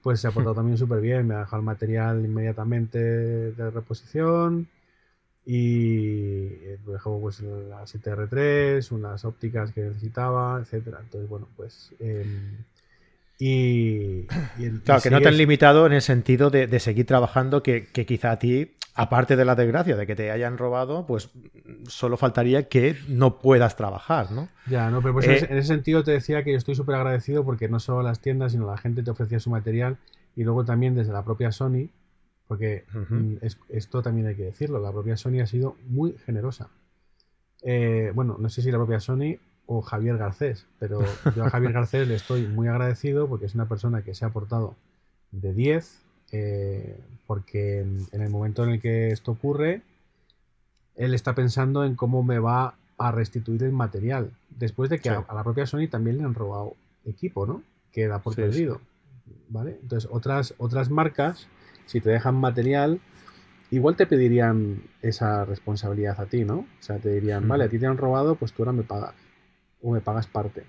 S2: pues se ha portado también *laughs* súper bien, me ha dejado el material inmediatamente de reposición y me dejó pues la 7R3, unas ópticas que necesitaba, etcétera. Entonces, bueno, pues... Em, y,
S1: claro, que no te han limitado en el sentido de, seguir trabajando, que, que, quizá a ti aparte de la desgracia de que te hayan robado, pues solo faltaría que no puedas trabajar, ¿no?
S2: Ya, no, pero pues en, eh, ese, sentido te decía que yo estoy súper agradecido porque no solo las tiendas, sino la gente te ofrecía su material y luego también desde la propia Sony, porque mm, esto también hay que decirlo, la propia Sony ha sido muy generosa. Eh, bueno, no sé si la propia Sony o Javier Garcés, pero yo a Javier Garcés le estoy muy agradecido porque es una persona que se ha aportado de 10, eh, porque en el momento en el que esto ocurre, él está pensando en cómo me va a restituir el material, después de que a, la propia Sony también le han robado equipo, ¿no? Queda por perdido. ¿Vale? Entonces, otras, otras marcas, si te dejan material, igual te pedirían esa responsabilidad a ti, ¿no? O sea, te dirían, vale, a ti te han robado, pues tú ahora me pagas. O me pagas parte.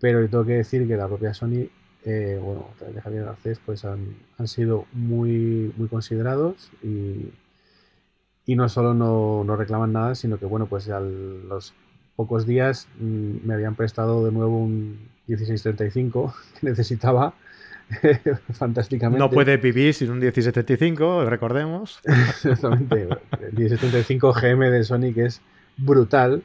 S2: Pero yo tengo que decir que la propia Sony eh, bueno, de Javier Garcés, pues han, sido muy, muy considerados y, y no solo no, no, reclaman nada, sino que, bueno, pues a los pocos días mm, me habían prestado de nuevo un 1635 *laughs* que necesitaba *laughs* fantásticamente.
S1: No puede vivir sin un 1635, recordemos. *laughs*
S2: Exactamente, el 1635 GM de Sony que es brutal.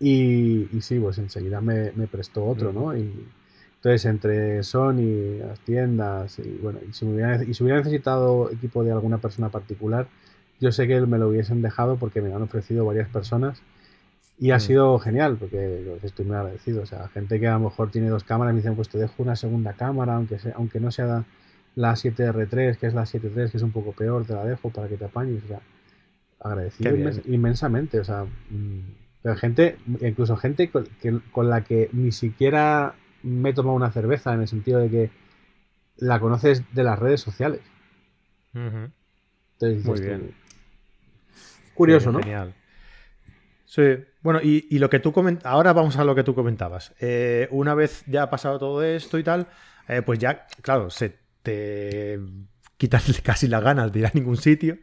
S2: Y, y sí, pues enseguida me, me prestó otro, ¿no? Y, entonces, entre Sony, las tiendas, y bueno, y si, hubiera, y si hubiera necesitado equipo de alguna persona particular, yo sé que me lo hubiesen dejado porque me han ofrecido varias personas y ha mm. sido genial porque estoy muy agradecido. O sea, gente que a lo mejor tiene dos cámaras me dicen, pues te dejo una segunda cámara, aunque, sea, aunque no sea la 7R3, que es la 7.3, que es un poco peor, te la dejo para que te apañes. O sea, agradecido inmensamente. O sea, mm, pero gente, incluso gente con la que ni siquiera me he tomado una cerveza en el sentido de que la conoces de las redes sociales.
S1: Muy bien.
S2: Curioso, ¿no?
S1: Genial. Sí, bueno, y, lo que tú comentabas, ahora vamos a lo que tú comentabas. Eh, una vez ya ha pasado todo esto y tal, eh, pues ya, claro, se te quitan *laughs* casi las ganas de ir a ningún sitio,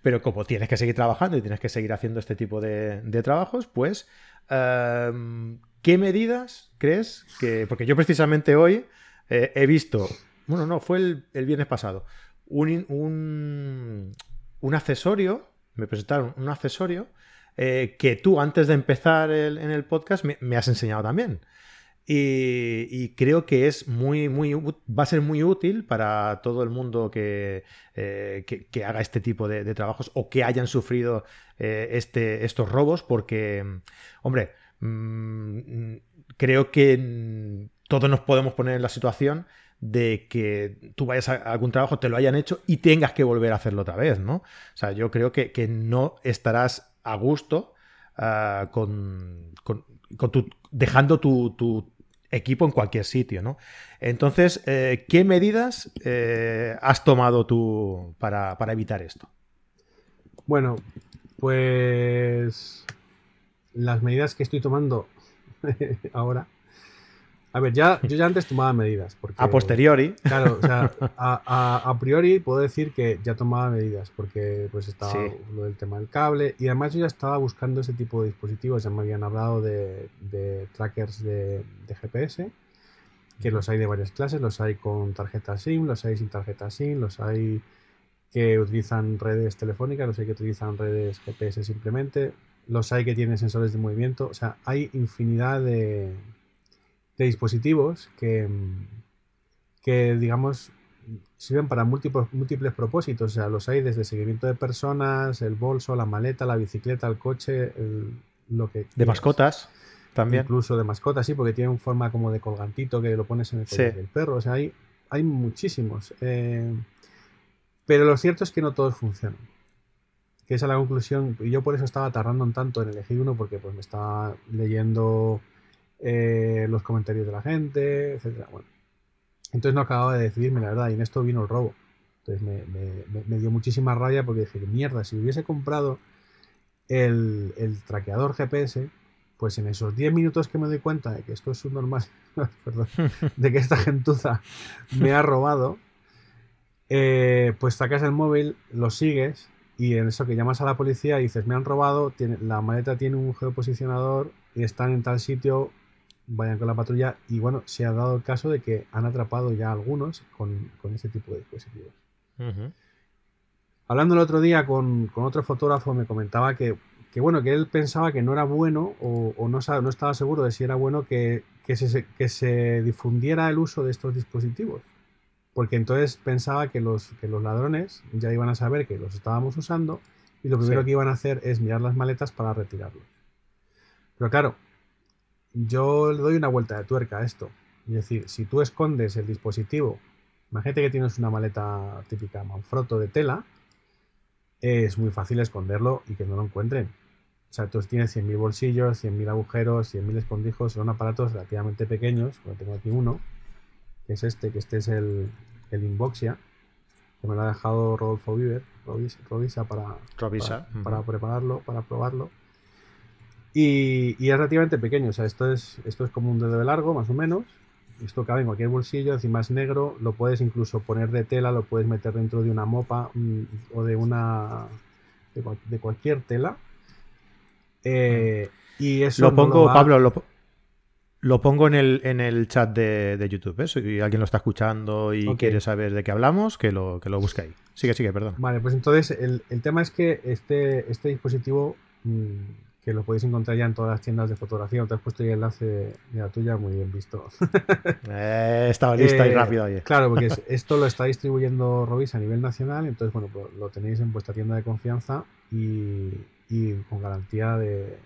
S1: pero como tienes que seguir trabajando y tienes que seguir haciendo este tipo de, trabajos, pues em, ¿Qué medidas crees que.? Porque yo precisamente hoy eh, he visto. Bueno, no, fue el, viernes pasado. Un, un, accesorio. Me presentaron un accesorio eh, que tú, antes de empezar en el podcast, me, has enseñado también. Y, creo que es muy, muy, va a ser muy útil para todo el mundo que, eh, que, haga este tipo de, trabajos o que hayan sufrido este, estos robos, porque, hombre, Mm, creo que todos nos podemos poner en la situación de que tú vayas a algún trabajo, te lo hayan hecho y tengas que volver a hacerlo otra vez, ¿no? O sea, yo creo que, no estarás a gusto ah, con, con, tu, dejando tu, equipo en cualquier sitio, ¿no? Entonces, eh, ¿qué medidas has tomado tú para, para evitar esto?
S2: Bueno, pues las medidas que estoy tomando *laughs* ahora a ver, ya, yo ya antes tomaba medidas. Porque,
S1: a posteriori.
S2: Claro, o sea, *laughs* a, priori puedo decir que ya tomaba medidas porque pues estaba lo del tema del cable y además yo ya estaba buscando ese tipo de dispositivos. Ya me habían hablado de, trackers de, GPS, que los hay de varias clases. Los hay con tarjeta SIM, los hay sin tarjeta SIM, los hay que utilizan redes telefónicas, los hay que utilizan redes GPS simplemente, los hay que tienen sensores de movimiento. O sea, hay infinidad de de dispositivos que, que digamos, sirven para múltiples, múltiples propósitos. O sea, los hay desde seguimiento de personas, el bolso, la maleta, la bicicleta, el coche, lo que...
S1: De mascotas también.
S2: Incluso de mascotas, sí, porque tiene forma como de colgantito que lo pones en el collar del perro. O sea, hay, hay muchísimos. Eh, pero lo cierto es que no todos funcionan. Que esa es la conclusión. Y yo por eso estaba tardando un tanto en elegir uno, porque pues me estaba leyendo eh, los comentarios de la gente, etcétera. Bueno, entonces no acababa de decidirme, la verdad, y en esto vino el robo. Entonces me, dio muchísima rabia porque dije, mierda, si hubiese comprado el, traqueador GPS, pues en esos 10 minutos que me doy cuenta de que esto es un normal, *laughs* de que esta gentuza me ha robado, eh, pues sacas el móvil, lo sigues y en eso que llamas a la policía y dices, me han robado, la maleta tiene un geoposicionador y están en tal sitio, vayan con la patrulla y bueno, se ha dado el caso de que han atrapado ya algunos con, con este tipo de dispositivos. Hablando el otro día con, otro fotógrafo me comentaba que, bueno, que él pensaba que no era bueno o, no, no, estaba seguro de si era bueno que, se, que se difundiera el uso de estos dispositivos. Porque entonces pensaba que los, que los ladrones ya iban a saber que los estábamos usando y lo primero que iban a hacer es mirar las maletas para retirarlos. Pero claro, yo le doy una vuelta de tuerca a esto. Es decir, si tú escondes el dispositivo, imagínate que tienes una maleta típica Manfrotto de tela, es muy fácil esconderlo y que no lo encuentren. O sea, tú tienes 100.000 bolsillos, 100.000 agujeros, 100.000 escondijos, son aparatos relativamente pequeños, como tengo aquí uno, que es este, que este es el, el Inboxia, que me lo ha dejado Rodolfo Viver, Rovisa, para, para prepararlo, para probarlo. Y, es relativamente pequeño, o sea, esto es, esto es como un dedo de largo, más o menos. Esto cabe en cualquier bolsillo, encima es negro, lo puedes incluso poner de tela, lo puedes meter dentro de una mopa mm, o de una. de, cualquier tela. Eh, y eso.
S1: Lo pongo, Pablo, lo, pongo en el, en el chat de, YouTube. ¿eh? Si alguien lo está escuchando y quiere saber de qué hablamos, que lo, que lo busque ahí. Sigue, sigue, perdón.
S2: Vale, pues entonces el, tema es que este, este dispositivo. Mm, que lo podéis encontrar ya en todas las tiendas de fotografía. Te has puesto el enlace de la tuya, muy bien visto. *laughs*
S1: eh, estaba listo y eh, rápido. Oye.
S2: Claro, porque *laughs* esto lo está distribuyendo Robis a nivel nacional, entonces, bueno, pues lo tenéis en vuestra tienda de confianza y, con garantía de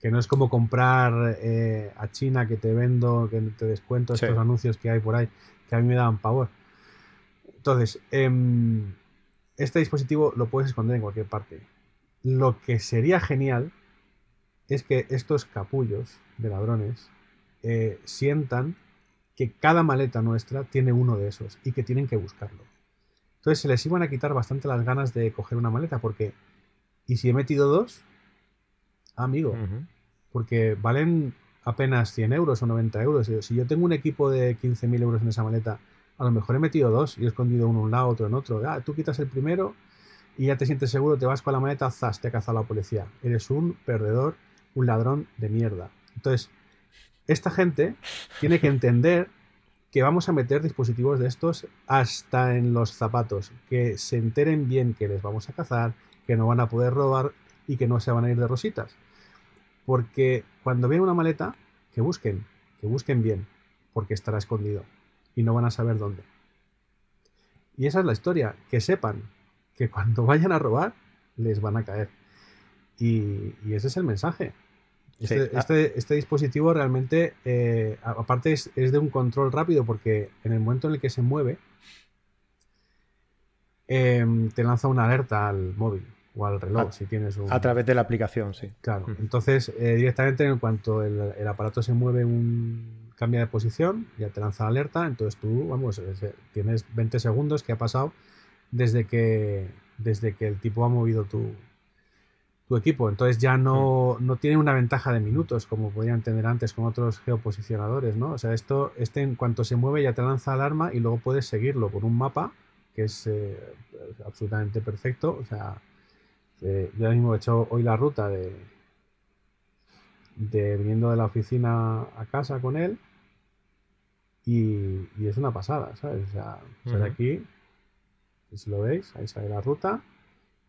S2: que no es como comprar eh, a China que te vendo, que te descuento estos anuncios que hay por ahí, que a mí me dan pavor. Entonces, em, este dispositivo lo puedes esconder en cualquier parte lo que sería genial es que estos capullos de ladrones eh, sientan que cada maleta nuestra tiene uno de esos y que tienen que buscarlo. Entonces se les iban a quitar bastante las ganas de coger una maleta porque, ¿y si he metido dos? Amigo, porque valen apenas 100 euros o 90 euros. Si yo tengo un equipo de 15.000 euros en esa maleta, a lo mejor he metido dos y he escondido uno en un lado, otro en otro. Ah, tú quitas el primero y ya te sientes seguro, te vas con la maleta, zas, te ha cazado la policía. Eres un perdedor, un ladrón de mierda. Entonces, esta gente tiene que entender que vamos a meter dispositivos de estos hasta en los zapatos, que se enteren bien que les vamos a cazar, que no van a poder robar y que no se van a ir de rositas. Porque cuando vean una maleta, que busquen, que busquen bien, porque estará escondido y no van a saber dónde. Y esa es la historia, que sepan que cuando vayan a robar les van a caer. Y, ese es el mensaje. Este, ah. este, este dispositivo realmente, eh, aparte es, de un control rápido porque en el momento en el que se mueve, em, te lanza una alerta al móvil o al reloj a, si tienes un...
S1: A través de la aplicación, sí.
S2: Claro. Entonces, eh, directamente en cuanto el, aparato se mueve un cambia de posición, ya te lanza la alerta, entonces tú, vamos, tienes 20 segundos que ha pasado desde que, desde que el tipo ha movido tu, tu equipo. Entonces ya no, no tiene una ventaja de minutos, como podían tener antes con otros geoposicionadores, ¿no? O sea, esto, este en cuanto se mueve ya te lanza alarma y luego puedes seguirlo con un mapa que es eh, absolutamente perfecto. O sea, eh, yo ahora mismo he hecho hoy la ruta de, de viniendo de la oficina a casa con él y, es una pasada, ¿sabes? O sea, aquí, si lo veis, ahí sale la ruta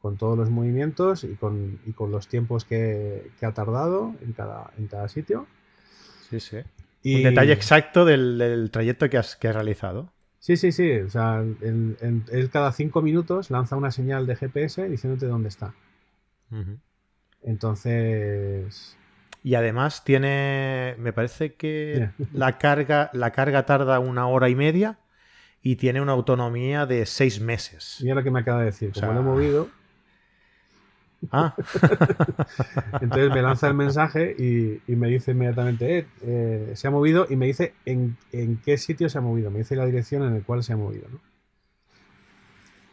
S2: con todos los movimientos y con, y con los tiempos que, que, ha tardado en cada, en cada sitio.
S1: Sí, sí. Y... Un detalle exacto del, del trayecto que has, que has, realizado.
S2: Sí, sí, sí. O sea, él, cada cinco minutos lanza una señal de GPS diciéndote dónde está. Entonces.
S1: Y además tiene. Me parece que la carga, la carga tarda una hora y media y tiene una autonomía de seis meses.
S2: Mira lo que me acaba de decir. Como lo he movido
S1: Ah. *laughs*
S2: Entonces me lanza el mensaje y, me dice inmediatamente, eh, eh, se ha movido y me dice en, qué sitio se ha movido, me dice la dirección en la cual se ha movido. ¿no?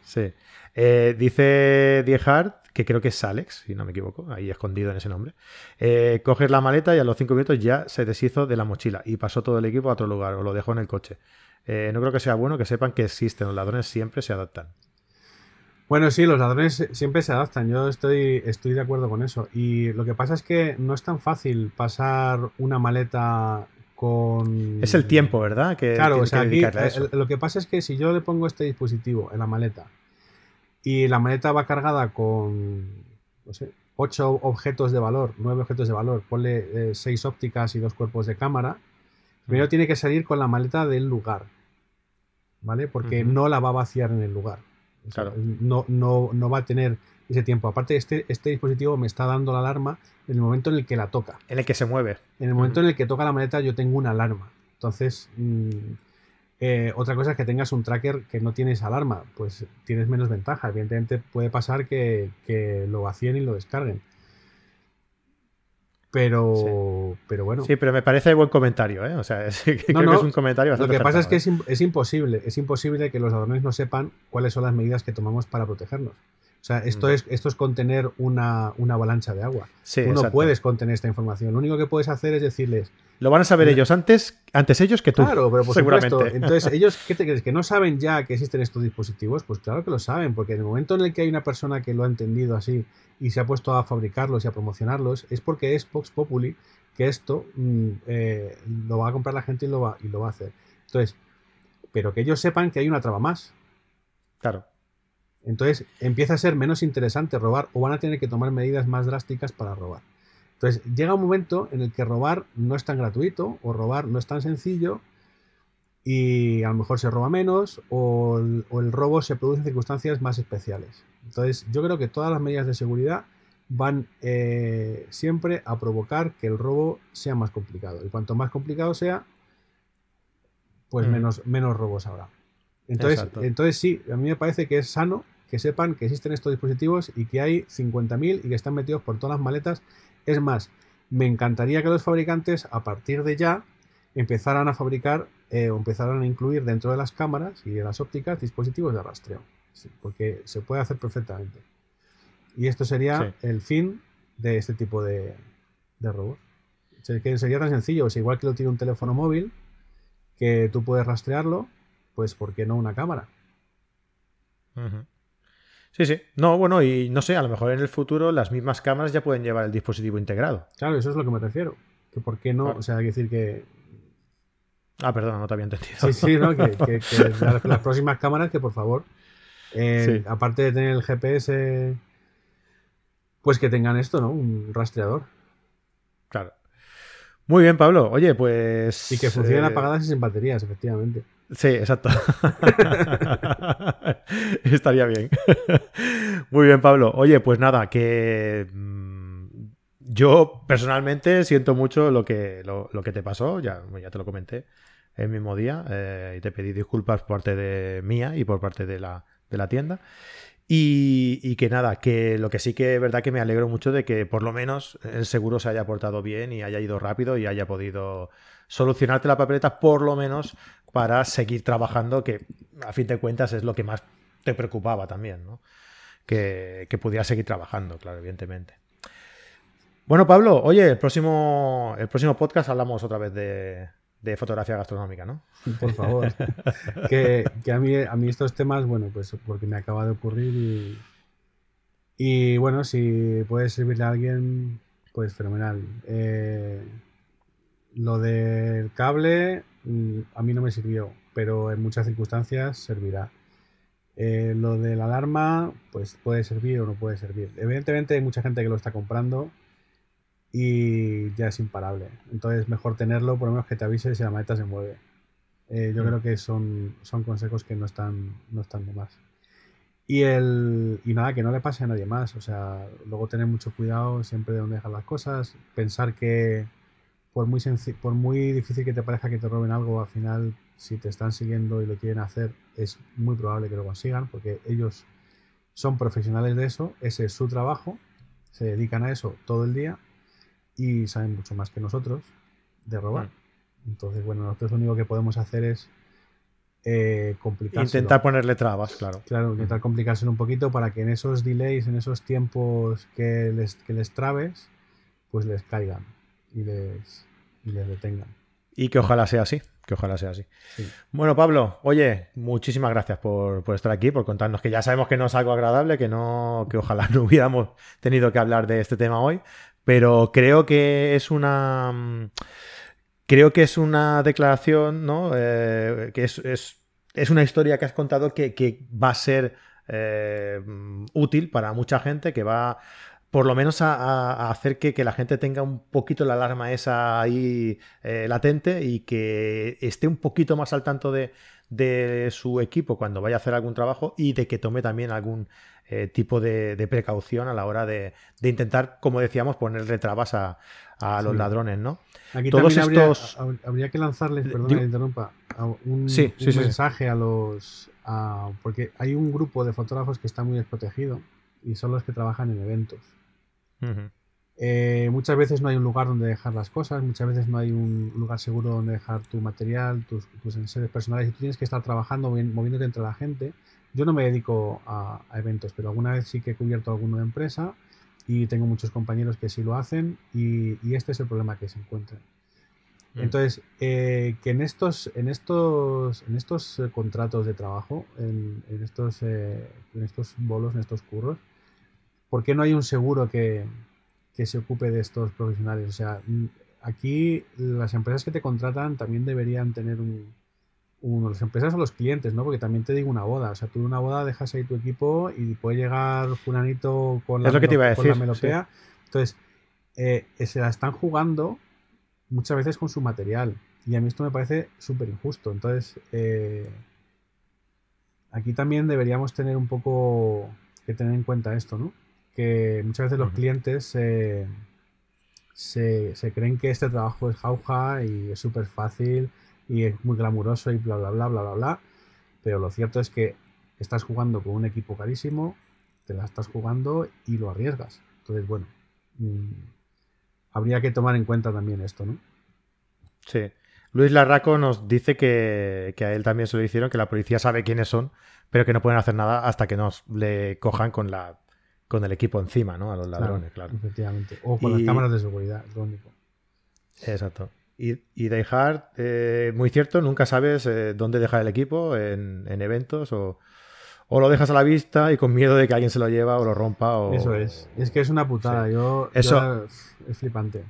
S1: Sí. Eh, dice Diehard, que creo que es Alex, si no me equivoco, ahí escondido en ese nombre. coges la maleta y a los cinco minutos ya se deshizo de la mochila y pasó todo el equipo a otro lugar o lo dejó en el coche. No creo que sea bueno que sepan que existen, los ladrones siempre se adaptan.
S2: Bueno, sí, los ladrones siempre se adaptan, yo estoy, estoy de acuerdo con eso. Y lo que pasa es que no es tan fácil pasar una maleta con...
S1: Es el tiempo, ¿verdad?
S2: Que, claro, o sea, aquí lo que pasa es que si yo le pongo este dispositivo en la maleta y la maleta va cargada con, no sé, ocho objetos de valor, nueve objetos de valor, ponle eh, seis ópticas y dos cuerpos de cámara, primero tiene que salir con la maleta del lugar, ¿vale? Porque no la va a vaciar en el lugar. No, no, no va a tener ese tiempo. Aparte, este, este dispositivo me está dando la alarma en el momento en el que la toca.
S1: En el que se mueve.
S2: En el momento en el que toca la maleta, yo tengo una alarma. Entonces, mm, eh, otra cosa es que tengas un tracker que no tienes alarma, pues tienes menos ventaja. Evidentemente puede pasar que, que lo vacíen y lo descarguen. Pero, pero bueno.
S1: Sí, pero me parece buen comentario, ¿eh? O sea, *laughs* creo que es un comentario
S2: bastante Lo que pasa es que es, es, imposible, es imposible que los ladrones no sepan cuáles son las medidas que tomamos para protegernos. O sea, esto, es, esto es contener una, avalancha de agua. Sí, tú no puedes contener esta información. Lo único que puedes hacer es decirles.
S1: Lo van a saber ellos antes, antes ellos que tú.
S2: Claro, pero por seguramente. Entonces, *laughs* ellos, ¿qué te crees? ¿Que no saben ya que existen estos dispositivos? Pues claro que lo saben, porque en el momento en el que hay una persona que lo ha entendido así y se ha puesto a fabricarlos y a promocionarlos, es porque es Vox Populi que esto mm, eh, lo va a comprar la gente y lo va, y lo va a hacer. Entonces, pero que ellos sepan que hay una traba más.
S1: Claro.
S2: Entonces empieza a ser menos interesante robar o van a tener que tomar medidas más drásticas para robar. Entonces llega un momento en el que robar no es tan gratuito o robar no es tan sencillo y a lo mejor se roba menos o el, robo se produce en circunstancias más especiales. Entonces yo creo que todas las medidas de seguridad van eh, siempre a provocar que el robo sea más complicado. Y cuanto más complicado sea, pues mm. menos, menos robos habrá. Entonces, entonces sí, a mí me parece que es sano que sepan que existen estos dispositivos y que hay 50.000 y que están metidos por todas las maletas. Es más, me encantaría que los fabricantes a partir de ya empezaran a fabricar eh, o empezaran a incluir dentro de las cámaras y de las ópticas dispositivos de rastreo, porque se puede hacer perfectamente. Y esto sería el fin de este tipo de, de robots. sería tan sencillo, es igual que lo tiene un teléfono móvil, que tú puedes rastrearlo, pues ¿por qué no una cámara?
S1: Sí, sí. No, bueno, y no sé, a lo mejor en el futuro las mismas cámaras ya pueden llevar el dispositivo integrado.
S2: Claro, eso es lo que me refiero. Que por qué no, o sea, hay que decir que.
S1: Ah, perdón, no te había entendido.
S2: Sí, sí, ¿no? que, *laughs* las, próximas cámaras, que por favor, eh, aparte de tener el GPS, pues que tengan esto, ¿no? Un rastreador.
S1: Claro. Muy bien, Pablo. Oye, pues.
S2: Y que funcionen eh, apagadas y sin baterías, efectivamente.
S1: Sí, exacto. *laughs* Estaría bien. *laughs* Muy bien, Pablo. Oye, pues nada, que mm, yo personalmente siento mucho lo que, lo, que te pasó, ya, ya te lo comenté el mismo día eh, y te pedí disculpas por parte de mía y por parte de la, de la tienda. Y, que nada, que lo que sí que es verdad que me alegro mucho de que por lo menos el seguro se haya portado bien y haya ido rápido y haya podido solucionarte la papeleta, por lo menos para seguir trabajando, que a fin de cuentas es lo que más te preocupaba también, ¿no? Que, que pudieras seguir trabajando, claro, evidentemente. Bueno, Pablo, oye, el próximo, el próximo podcast hablamos otra vez de, de fotografía gastronómica, ¿no?
S2: Por favor. que, a, mí, a mí estos temas, bueno, pues porque me acaba de ocurrir y, y bueno, si puede servirle a alguien, pues fenomenal. Eh, lo del cable mm, a mí no me sirvió, pero en muchas circunstancias servirá. Eh, lo de la alarma, pues puede servir o no puede servir. Evidentemente hay mucha gente que lo está comprando y ya es imparable. Entonces, mejor tenerlo, por lo menos que te avise si la maleta se mueve. Eh, yo creo que son, son consejos que no están, no están de más. Y, el, y nada, que no le pase a nadie más. O sea, luego tener mucho cuidado siempre de dónde dejar las cosas. Pensar que por muy, por muy difícil que te parezca que te roben algo, al final, si te están siguiendo y lo quieren hacer, es muy probable que lo consigan, porque ellos son profesionales de eso, ese es su trabajo, se dedican a eso todo el día y saben mucho más que nosotros de robar. Mm. Entonces, bueno, nosotros lo único que podemos hacer es eh,
S1: Intentar ponerle trabas, claro.
S2: Claro, intentar mm. complicárselo un poquito para que en esos delays, en esos tiempos que les, que les trabes, pues les caigan y les, y les detengan.
S1: Y que ojalá sea así, que ojalá sea así. Bueno, Pablo, oye, muchísimas gracias por, por, estar aquí, por contarnos que ya sabemos que no es algo agradable, que no, que ojalá *laughs* no hubiéramos tenido que hablar de este tema hoy, pero creo que es una. Mm, creo que es una declaración, ¿no? Eh, que es, una historia que has contado que, va a ser eh, útil para mucha gente, que va por lo menos a, hacer que, la gente tenga un poquito la alarma esa ahí eh, latente y que esté un poquito más al tanto de, de, su equipo cuando vaya a hacer algún trabajo y de que tome también algún eh, tipo de, precaución a la hora de, intentar, como decíamos, ponerle trabas a, los ladrones, ¿no?
S2: Aquí Todos estos... habría, que lanzarles, perdón que interrumpa, un, mensaje a los... porque hay un grupo de fotógrafos que está muy desprotegido y son los que trabajan en eventos. Eh, muchas veces no hay un lugar donde dejar las cosas, muchas veces no hay un lugar seguro donde dejar tu material, tus, tus enseres personales y tú tienes que estar trabajando, moviéndote entre la gente yo no me dedico a, eventos, pero alguna vez sí que he cubierto alguno de empresa y tengo muchos compañeros que sí lo hacen y, este es el problema que se encuentran. Mm. Entonces, eh, que en estos, en estos, en estos eh, contratos de trabajo, en, estos, eh, en estos bolos, en estos curros, ¿por qué no hay un seguro que, que se ocupe de estos profesionales? O sea, aquí las empresas que te contratan también deberían tener un, las empresas o los clientes, ¿no? Porque también te digo una boda. O sea, tú en una boda dejas ahí tu equipo y puede llegar fulanito con la,
S1: es lo que te iba a decir,
S2: melopea. Entonces, eh, se la están jugando muchas veces con su material. Y a mí esto me parece súper injusto. Entonces, eh, aquí también deberíamos tener un poco que tener en cuenta esto, ¿no? Que muchas veces los clientes se, se creen que este trabajo es jauja y es súper fácil y es muy glamuroso y bla, bla, bla, bla, bla, bla. Pero lo cierto es que estás jugando con un equipo carísimo, te la estás jugando y lo arriesgas. Entonces, bueno, mm, habría que tomar en cuenta también esto, ¿no?
S1: Sí. Luis Larraco nos dice que, a él también se lo hicieron, que la policía sabe quiénes son, pero que no pueden hacer nada hasta que nos le cojan con la con el equipo encima, ¿no? A los ladrones, claro.
S2: Efectivamente. O con las cámaras de seguridad, es lo único.
S1: Exacto. Y, dejar, eh, muy cierto, nunca sabes eh, dónde dejar el equipo en, eventos o, lo dejas a la vista y con miedo de que alguien se lo lleva o lo rompa. O,
S2: Eso es. Es que es una putada. Yo, Eso... es flipante.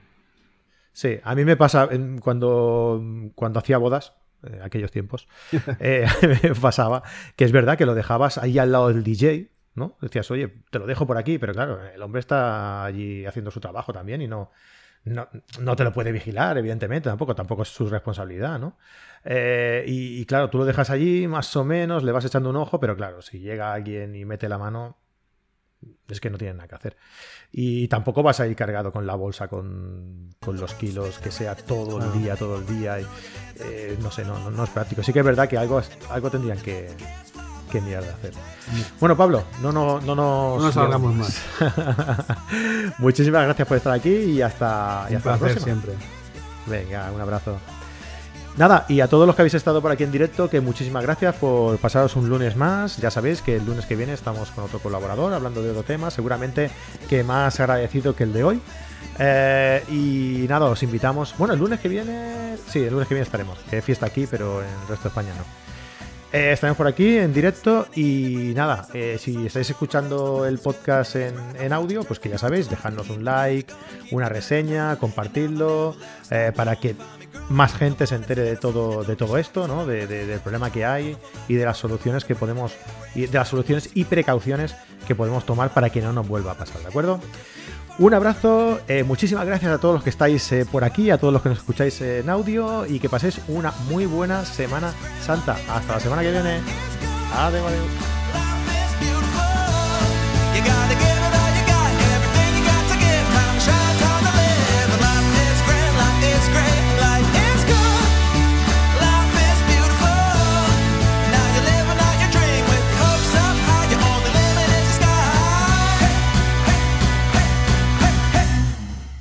S1: Sí, a mí me pasa cuando, cuando hacía bodas, en aquellos tiempos, *laughs* eh, me pasaba que es verdad que lo dejabas ahí al lado del DJ, ¿no? Decías, oye, te lo dejo por aquí, pero claro, el hombre está allí haciendo su trabajo también y no, no, te lo puede vigilar, evidentemente, tampoco, tampoco es su responsabilidad, ¿no? Eh, y, claro, tú lo dejas allí, más o menos, le vas echando un ojo, pero claro, si llega alguien y mete la mano, es que no tiene nada que hacer. Y tampoco vas a ir cargado con la bolsa, con, los kilos, que sea todo el día, todo el día. Y, eh, no sé, no, no, es práctico. Sí que es verdad que algo, algo tendrían que, qué mierda hacer. Bueno, Pablo, no, no, no nos.
S2: No nos salgamos más. *laughs*
S1: Muchísimas gracias por estar aquí y hasta, y hasta la próxima.
S2: siempre.
S1: Venga, un abrazo. Nada, y a todos los que habéis estado por aquí en directo, que muchísimas gracias por pasaros un lunes más. Ya sabéis que el lunes que viene estamos con otro colaborador hablando de otro tema, seguramente que más agradecido que el de hoy. Eh, y nada, os invitamos. Bueno, el lunes que viene. Sí, el lunes que viene estaremos. Que fiesta aquí, pero en el resto de España no. Eh, estaremos por aquí en directo y nada, eh, si estáis escuchando el podcast en, en audio, pues que ya sabéis, dejadnos un like, una reseña, compartidlo, eh, para que más gente se entere de todo, de todo esto, ¿no? De- del problema que hay y de las soluciones que podemos, y de las soluciones y precauciones que podemos tomar para que no nos vuelva a pasar, ¿de acuerdo? Un abrazo, eh, muchísimas gracias a todos los que estáis eh, por aquí, a todos los que nos escucháis en audio y que paséis una muy buena Semana Santa. Hasta la semana que viene. Adiós, adiós.